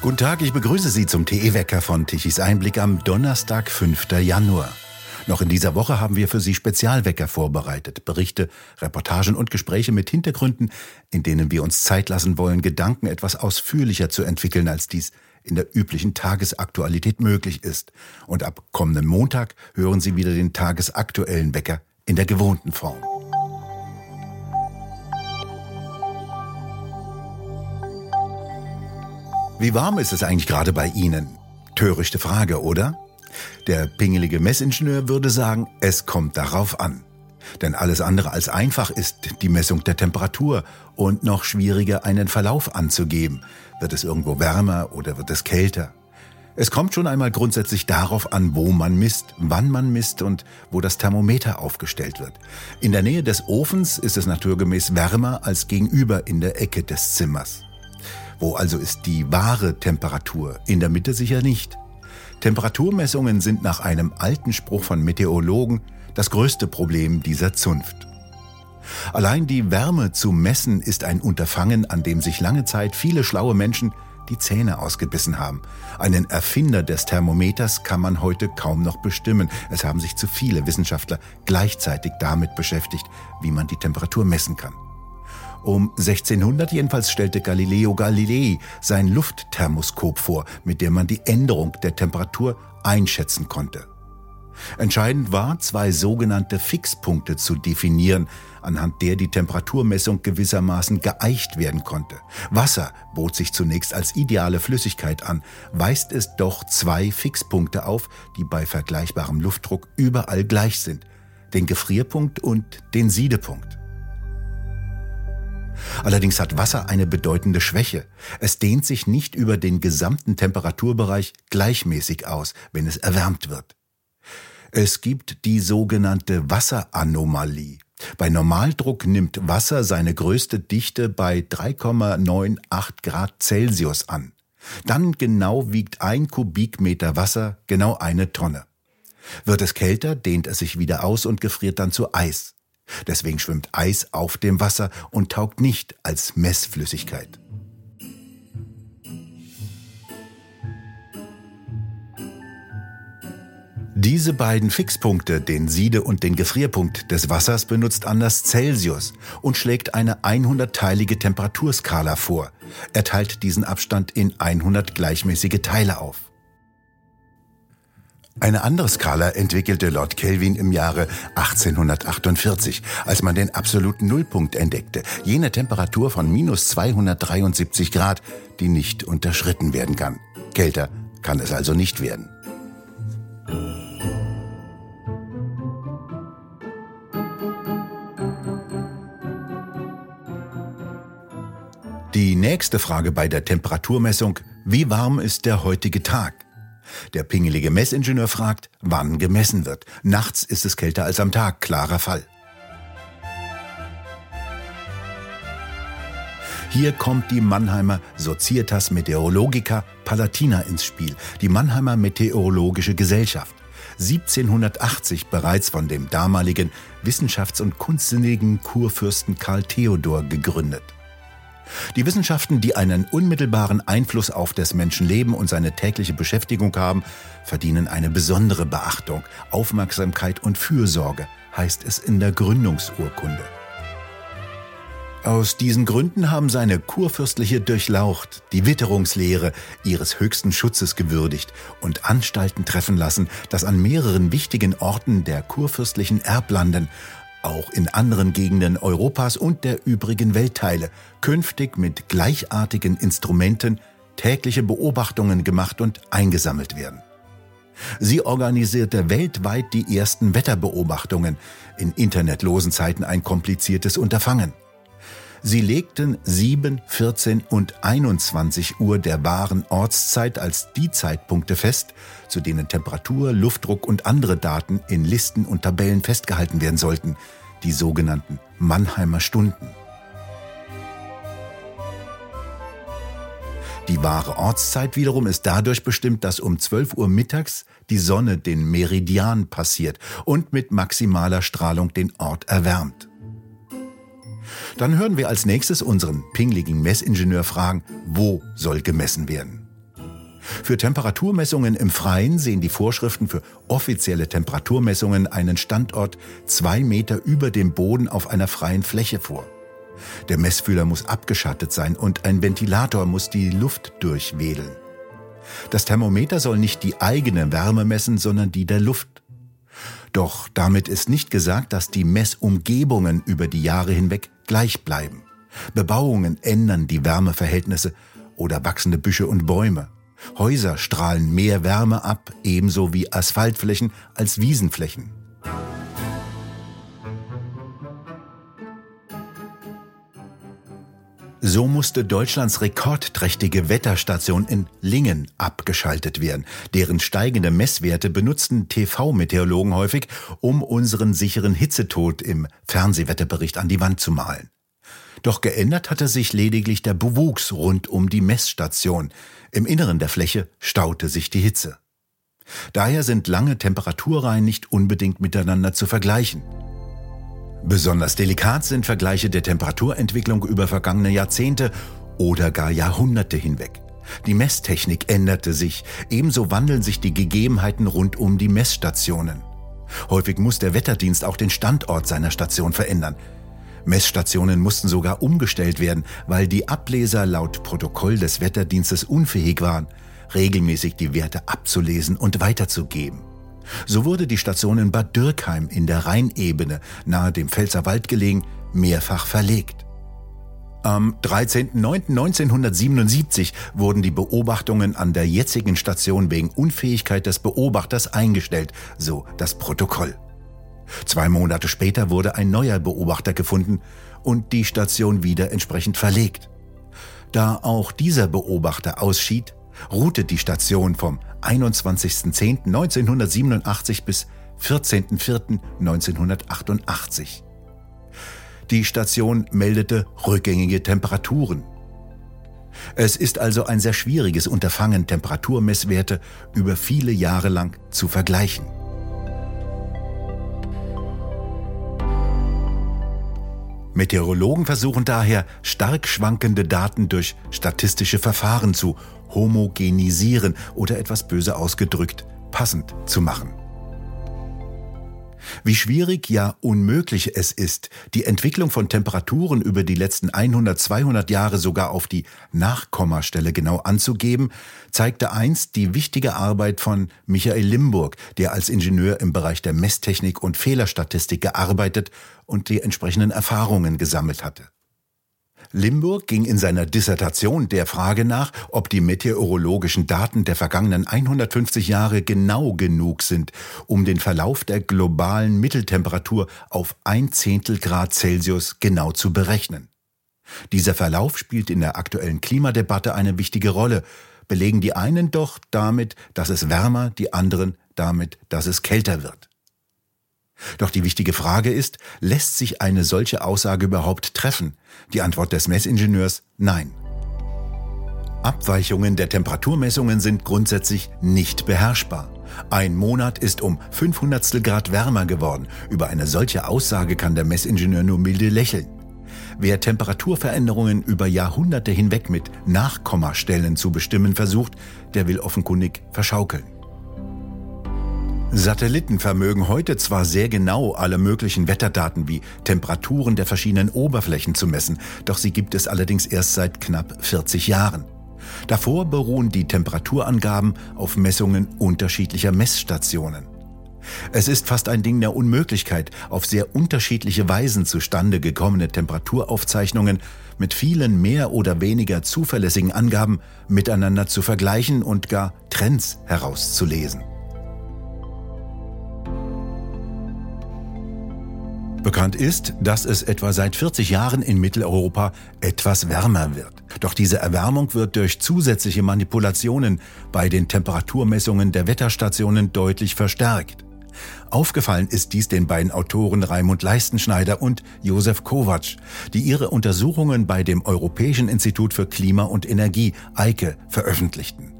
Guten Tag, ich begrüße Sie zum TE-Wecker von Tichys Einblick am Donnerstag, 5. Januar. Noch in dieser Woche haben wir für Sie Spezialwecker vorbereitet. Berichte, Reportagen und Gespräche mit Hintergründen, in denen wir uns Zeit lassen wollen, Gedanken etwas ausführlicher zu entwickeln, als dies in der üblichen Tagesaktualität möglich ist. Und ab kommenden Montag hören Sie wieder den tagesaktuellen Wecker in der gewohnten Form. Wie warm ist es eigentlich gerade bei Ihnen? Törichte Frage, oder? Der pingelige Messingenieur würde sagen, es kommt darauf an. Denn alles andere als einfach ist die Messung der Temperatur und noch schwieriger einen Verlauf anzugeben. Wird es irgendwo wärmer oder wird es kälter? Es kommt schon einmal grundsätzlich darauf an, wo man misst, wann man misst und wo das Thermometer aufgestellt wird. In der Nähe des Ofens ist es naturgemäß wärmer als gegenüber in der Ecke des Zimmers. Wo also ist die wahre Temperatur? In der Mitte sicher nicht. Temperaturmessungen sind nach einem alten Spruch von Meteorologen das größte Problem dieser Zunft. Allein die Wärme zu messen ist ein Unterfangen, an dem sich lange Zeit viele schlaue Menschen die Zähne ausgebissen haben. Einen Erfinder des Thermometers kann man heute kaum noch bestimmen. Es haben sich zu viele Wissenschaftler gleichzeitig damit beschäftigt, wie man die Temperatur messen kann. Um 1600 jedenfalls stellte Galileo Galilei sein Luftthermoskop vor, mit dem man die Änderung der Temperatur einschätzen konnte. Entscheidend war, zwei sogenannte Fixpunkte zu definieren, anhand der die Temperaturmessung gewissermaßen geeicht werden konnte. Wasser bot sich zunächst als ideale Flüssigkeit an, weist es doch zwei Fixpunkte auf, die bei vergleichbarem Luftdruck überall gleich sind, den Gefrierpunkt und den Siedepunkt. Allerdings hat Wasser eine bedeutende Schwäche. Es dehnt sich nicht über den gesamten Temperaturbereich gleichmäßig aus, wenn es erwärmt wird. Es gibt die sogenannte Wasseranomalie. Bei Normaldruck nimmt Wasser seine größte Dichte bei 3,98 Grad Celsius an. Dann genau wiegt ein Kubikmeter Wasser genau eine Tonne. Wird es kälter, dehnt es sich wieder aus und gefriert dann zu Eis. Deswegen schwimmt Eis auf dem Wasser und taugt nicht als Messflüssigkeit. Diese beiden Fixpunkte, den Siede- und den Gefrierpunkt des Wassers, benutzt Anders Celsius und schlägt eine 100-teilige Temperaturskala vor. Er teilt diesen Abstand in 100 gleichmäßige Teile auf. Eine andere Skala entwickelte Lord Kelvin im Jahre 1848, als man den absoluten Nullpunkt entdeckte, jene Temperatur von minus 273 Grad, die nicht unterschritten werden kann. Kälter kann es also nicht werden. Die nächste Frage bei der Temperaturmessung, wie warm ist der heutige Tag? Der pingelige Messingenieur fragt, wann gemessen wird. Nachts ist es kälter als am Tag, klarer Fall. Hier kommt die Mannheimer Societas Meteorologica Palatina ins Spiel, die Mannheimer Meteorologische Gesellschaft. 1780 bereits von dem damaligen wissenschafts- und kunstsinnigen Kurfürsten Karl Theodor gegründet. Die Wissenschaften, die einen unmittelbaren Einfluss auf des Menschen Leben und seine tägliche Beschäftigung haben, verdienen eine besondere Beachtung, Aufmerksamkeit und Fürsorge, heißt es in der Gründungsurkunde. Aus diesen Gründen haben seine kurfürstliche Durchlaucht die Witterungslehre ihres höchsten Schutzes gewürdigt und Anstalten treffen lassen, dass an mehreren wichtigen Orten der kurfürstlichen Erblanden auch in anderen Gegenden Europas und der übrigen Weltteile künftig mit gleichartigen Instrumenten tägliche Beobachtungen gemacht und eingesammelt werden. Sie organisierte weltweit die ersten Wetterbeobachtungen, in internetlosen Zeiten ein kompliziertes Unterfangen. Sie legten 7, 14 und 21 Uhr der wahren Ortszeit als die Zeitpunkte fest, zu denen Temperatur, Luftdruck und andere Daten in Listen und Tabellen festgehalten werden sollten, die sogenannten Mannheimer Stunden. Die wahre Ortszeit wiederum ist dadurch bestimmt, dass um 12 Uhr mittags die Sonne den Meridian passiert und mit maximaler Strahlung den Ort erwärmt. Dann hören wir als nächstes unseren pingligen Messingenieur fragen, wo soll gemessen werden? Für Temperaturmessungen im Freien sehen die Vorschriften für offizielle Temperaturmessungen einen Standort zwei Meter über dem Boden auf einer freien Fläche vor. Der Messfühler muss abgeschattet sein und ein Ventilator muss die Luft durchwedeln. Das Thermometer soll nicht die eigene Wärme messen, sondern die der Luft. Doch damit ist nicht gesagt, dass die Messumgebungen über die Jahre hinweg gleich bleiben. Bebauungen ändern die Wärmeverhältnisse oder wachsende Büsche und Bäume. Häuser strahlen mehr Wärme ab, ebenso wie Asphaltflächen als Wiesenflächen. So musste Deutschlands rekordträchtige Wetterstation in Lingen abgeschaltet werden. Deren steigende Messwerte benutzten TV-Meteorologen häufig, um unseren sicheren Hitzetod im Fernsehwetterbericht an die Wand zu malen. Doch geändert hatte sich lediglich der Bewuchs rund um die Messstation. Im Inneren der Fläche staute sich die Hitze. Daher sind lange Temperaturreihen nicht unbedingt miteinander zu vergleichen. Besonders delikat sind Vergleiche der Temperaturentwicklung über vergangene Jahrzehnte oder gar Jahrhunderte hinweg. Die Messtechnik änderte sich, ebenso wandeln sich die Gegebenheiten rund um die Messstationen. Häufig muss der Wetterdienst auch den Standort seiner Station verändern. Messstationen mussten sogar umgestellt werden, weil die Ableser laut Protokoll des Wetterdienstes unfähig waren, regelmäßig die Werte abzulesen und weiterzugeben. So wurde die Station in Bad Dürkheim in der Rheinebene nahe dem Pfälzerwald gelegen mehrfach verlegt. Am 13.09.1977 wurden die Beobachtungen an der jetzigen Station wegen Unfähigkeit des Beobachters eingestellt, so das Protokoll. Zwei Monate später wurde ein neuer Beobachter gefunden und die Station wieder entsprechend verlegt. Da auch dieser Beobachter ausschied, ruhte die Station vom 21.10.1987 bis 14.04.1988. Die Station meldete rückgängige Temperaturen. Es ist also ein sehr schwieriges Unterfangen, Temperaturmesswerte über viele Jahre lang zu vergleichen. Meteorologen versuchen daher, stark schwankende Daten durch statistische Verfahren zu homogenisieren oder etwas böse ausgedrückt passend zu machen. Wie schwierig, ja unmöglich es ist, die Entwicklung von Temperaturen über die letzten 100, 200 Jahre sogar auf die Nachkommastelle genau anzugeben, zeigte einst die wichtige Arbeit von Michael Limburg, der als Ingenieur im Bereich der Messtechnik und Fehlerstatistik gearbeitet und die entsprechenden Erfahrungen gesammelt hatte. Limburg ging in seiner Dissertation der Frage nach, ob die meteorologischen Daten der vergangenen 150 Jahre genau genug sind, um den Verlauf der globalen Mitteltemperatur auf ein Zehntel Grad Celsius genau zu berechnen. Dieser Verlauf spielt in der aktuellen Klimadebatte eine wichtige Rolle, belegen die einen doch damit, dass es wärmer, die anderen damit, dass es kälter wird. Doch die wichtige Frage ist, lässt sich eine solche Aussage überhaupt treffen? Die Antwort des Messingenieurs nein. Abweichungen der Temperaturmessungen sind grundsätzlich nicht beherrschbar. Ein Monat ist um 500 Grad wärmer geworden. Über eine solche Aussage kann der Messingenieur nur milde lächeln. Wer Temperaturveränderungen über Jahrhunderte hinweg mit Nachkommastellen zu bestimmen versucht, der will offenkundig verschaukeln. Satelliten vermögen heute zwar sehr genau alle möglichen Wetterdaten wie Temperaturen der verschiedenen Oberflächen zu messen, doch sie gibt es allerdings erst seit knapp 40 Jahren. Davor beruhen die Temperaturangaben auf Messungen unterschiedlicher Messstationen. Es ist fast ein Ding der Unmöglichkeit, auf sehr unterschiedliche Weisen zustande gekommene Temperaturaufzeichnungen mit vielen mehr oder weniger zuverlässigen Angaben miteinander zu vergleichen und gar Trends herauszulesen. Bekannt ist, dass es etwa seit 40 Jahren in Mitteleuropa etwas wärmer wird. Doch diese Erwärmung wird durch zusätzliche Manipulationen bei den Temperaturmessungen der Wetterstationen deutlich verstärkt. Aufgefallen ist dies den beiden Autoren Raimund Leistenschneider und Josef Kovac, die ihre Untersuchungen bei dem Europäischen Institut für Klima und Energie EIKE veröffentlichten.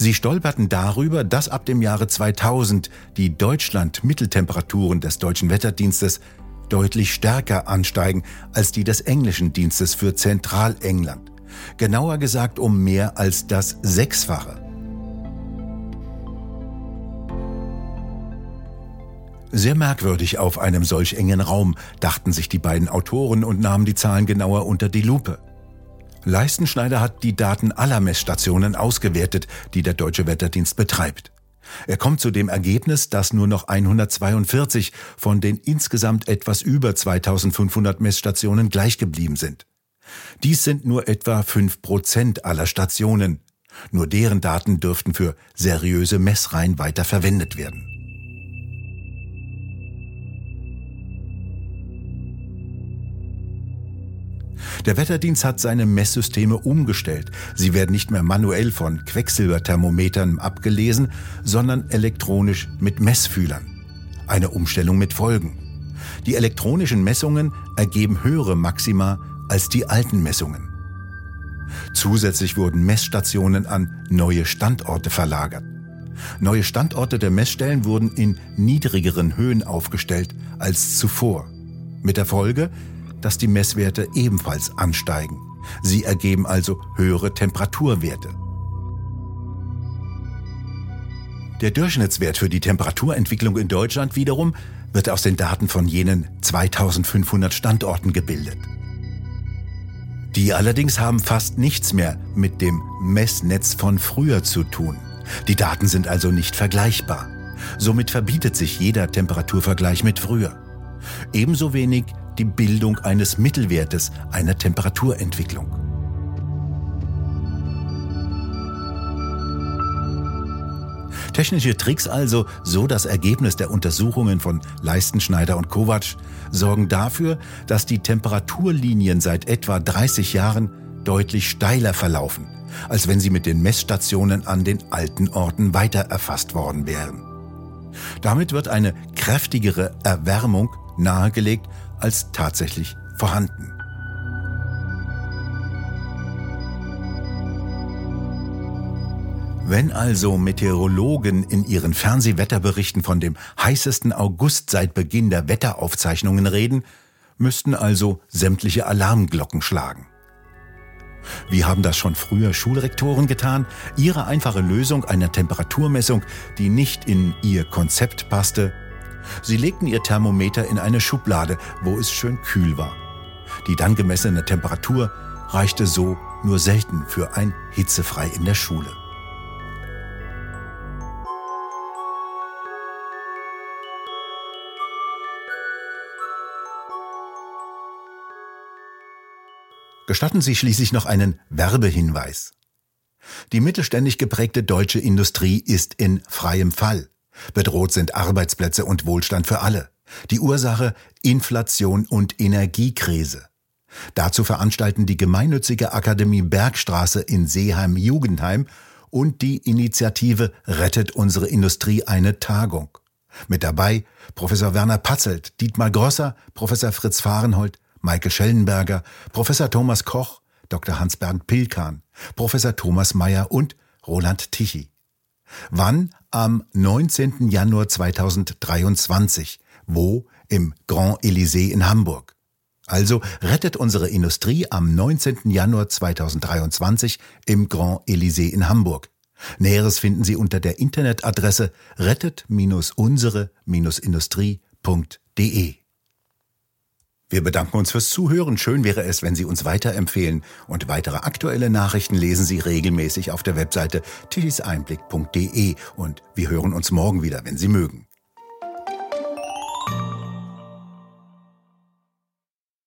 Sie stolperten darüber, dass ab dem Jahre 2000 die Deutschland-Mitteltemperaturen des deutschen Wetterdienstes deutlich stärker ansteigen als die des englischen Dienstes für Zentralengland. Genauer gesagt um mehr als das Sechsfache. Sehr merkwürdig auf einem solch engen Raum, dachten sich die beiden Autoren und nahmen die Zahlen genauer unter die Lupe. Leistenschneider hat die Daten aller Messstationen ausgewertet, die der Deutsche Wetterdienst betreibt. Er kommt zu dem Ergebnis, dass nur noch 142 von den insgesamt etwas über 2500 Messstationen gleich geblieben sind. Dies sind nur etwa 5 Prozent aller Stationen. Nur deren Daten dürften für seriöse Messreihen weiter verwendet werden. Der Wetterdienst hat seine Messsysteme umgestellt. Sie werden nicht mehr manuell von Quecksilberthermometern abgelesen, sondern elektronisch mit Messfühlern. Eine Umstellung mit Folgen. Die elektronischen Messungen ergeben höhere Maxima als die alten Messungen. Zusätzlich wurden Messstationen an neue Standorte verlagert. Neue Standorte der Messstellen wurden in niedrigeren Höhen aufgestellt als zuvor. Mit der Folge, dass die Messwerte ebenfalls ansteigen. Sie ergeben also höhere Temperaturwerte. Der Durchschnittswert für die Temperaturentwicklung in Deutschland wiederum wird aus den Daten von jenen 2500 Standorten gebildet. Die allerdings haben fast nichts mehr mit dem Messnetz von früher zu tun. Die Daten sind also nicht vergleichbar. Somit verbietet sich jeder Temperaturvergleich mit früher. Ebenso wenig die Bildung eines Mittelwertes einer Temperaturentwicklung. Technische Tricks also, so das Ergebnis der Untersuchungen von Leistenschneider und Kovac, sorgen dafür, dass die Temperaturlinien seit etwa 30 Jahren deutlich steiler verlaufen, als wenn sie mit den Messstationen an den alten Orten weiter erfasst worden wären. Damit wird eine kräftigere Erwärmung nahegelegt als tatsächlich vorhanden. Wenn also Meteorologen in ihren Fernsehwetterberichten von dem heißesten August seit Beginn der Wetteraufzeichnungen reden, müssten also sämtliche Alarmglocken schlagen. Wie haben das schon früher Schulrektoren getan? Ihre einfache Lösung einer Temperaturmessung, die nicht in ihr Konzept passte, Sie legten ihr Thermometer in eine Schublade, wo es schön kühl war. Die dann gemessene Temperatur reichte so nur selten für ein hitzefrei in der Schule. Gestatten Sie schließlich noch einen Werbehinweis. Die mittelständig geprägte deutsche Industrie ist in freiem Fall. Bedroht sind Arbeitsplätze und Wohlstand für alle. Die Ursache Inflation und Energiekrise. Dazu veranstalten die gemeinnützige Akademie Bergstraße in Seeheim-Jugendheim und die Initiative Rettet unsere Industrie eine Tagung. Mit dabei Professor Werner Patzelt, Dietmar Grosser, Professor Fritz Fahrenhold, Michael Schellenberger, Professor Thomas Koch, Dr. Hans-Bernd Pilkan, Professor Thomas Mayer und Roland Tichy. Wann? Am 19. Januar 2023. Wo? Im Grand Elysée in Hamburg. Also rettet unsere Industrie am 19. Januar 2023 im Grand Elysée in Hamburg. Näheres finden Sie unter der Internetadresse rettet-unsere-industrie.de. Wir bedanken uns fürs Zuhören. Schön wäre es, wenn Sie uns weiterempfehlen. Und weitere aktuelle Nachrichten lesen Sie regelmäßig auf der Webseite tischiseinblick.de. Und wir hören uns morgen wieder, wenn Sie mögen.